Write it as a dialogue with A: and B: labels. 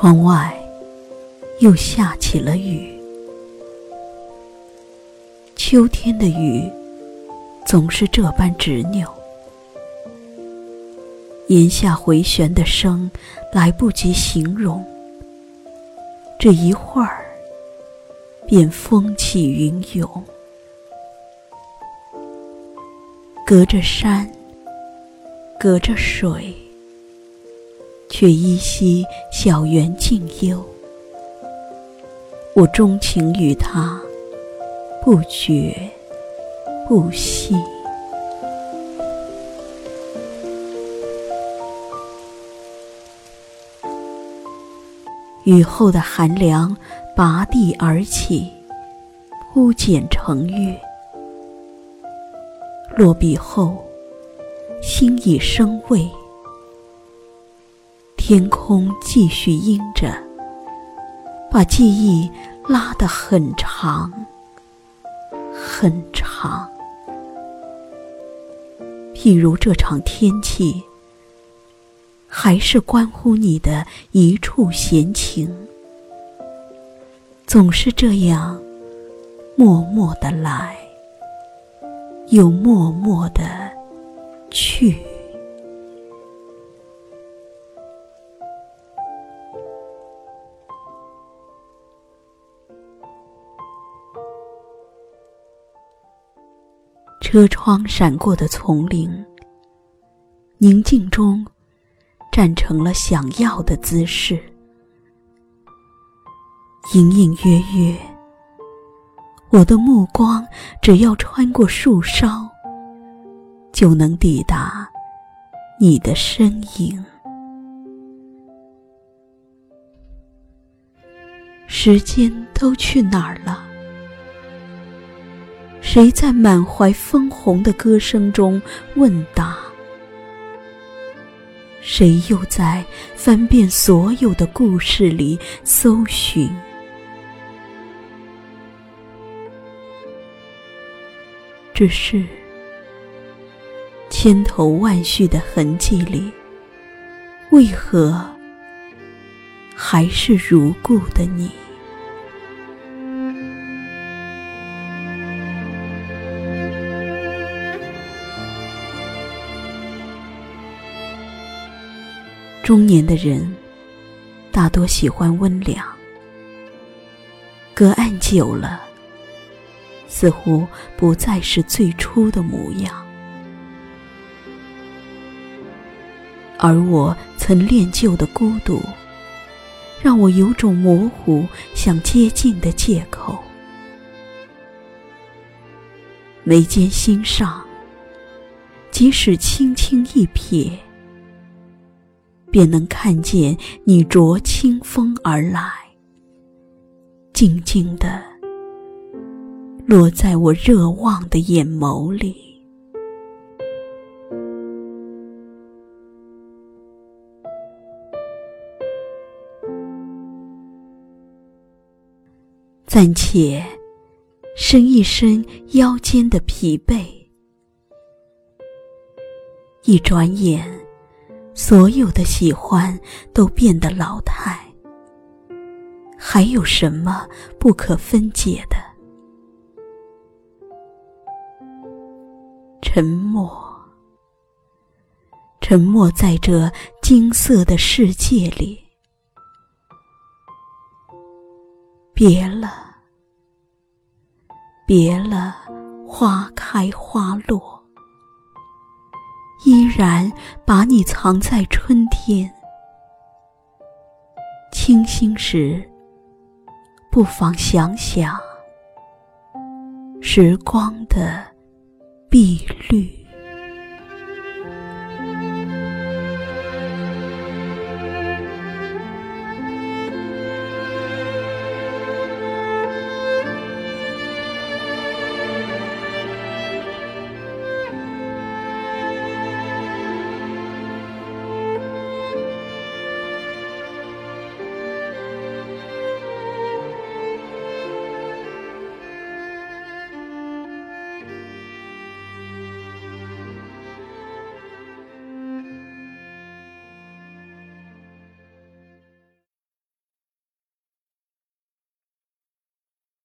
A: 窗外又下起了雨。秋天的雨总是这般执拗，檐下回旋的声来不及形容，这一会儿便风起云涌。隔着山，隔着水，却依稀小园静幽。我钟情于他，不觉不息。雨后的寒凉拔地而起，铺茧成玉。落笔后，心已生畏。天空继续阴着，把记忆拉得很长，很长。譬如这场天气，还是关乎你的一处闲情，总是这样默默的来。又默默的去。车窗闪过的丛林，宁静中站成了想要的姿势，隐隐约约。我的目光只要穿过树梢，就能抵达你的身影。时间都去哪儿了？谁在满怀枫红的歌声中问答？谁又在翻遍所有的故事里搜寻？只是千头万绪的痕迹里，为何还是如故的你？中年的人大多喜欢温凉，隔岸久了。似乎不再是最初的模样，而我曾练就的孤独，让我有种模糊想接近的借口。眉间心上，即使轻轻一瞥，便能看见你着清风而来，静静的。落在我热望的眼眸里，暂且伸一伸腰间的疲惫。一转眼，所有的喜欢都变得老态，还有什么不可分解的？沉默，沉默在这金色的世界里。别了，别了，花开花落，依然把你藏在春天。清新时，不妨想想时光的。碧绿。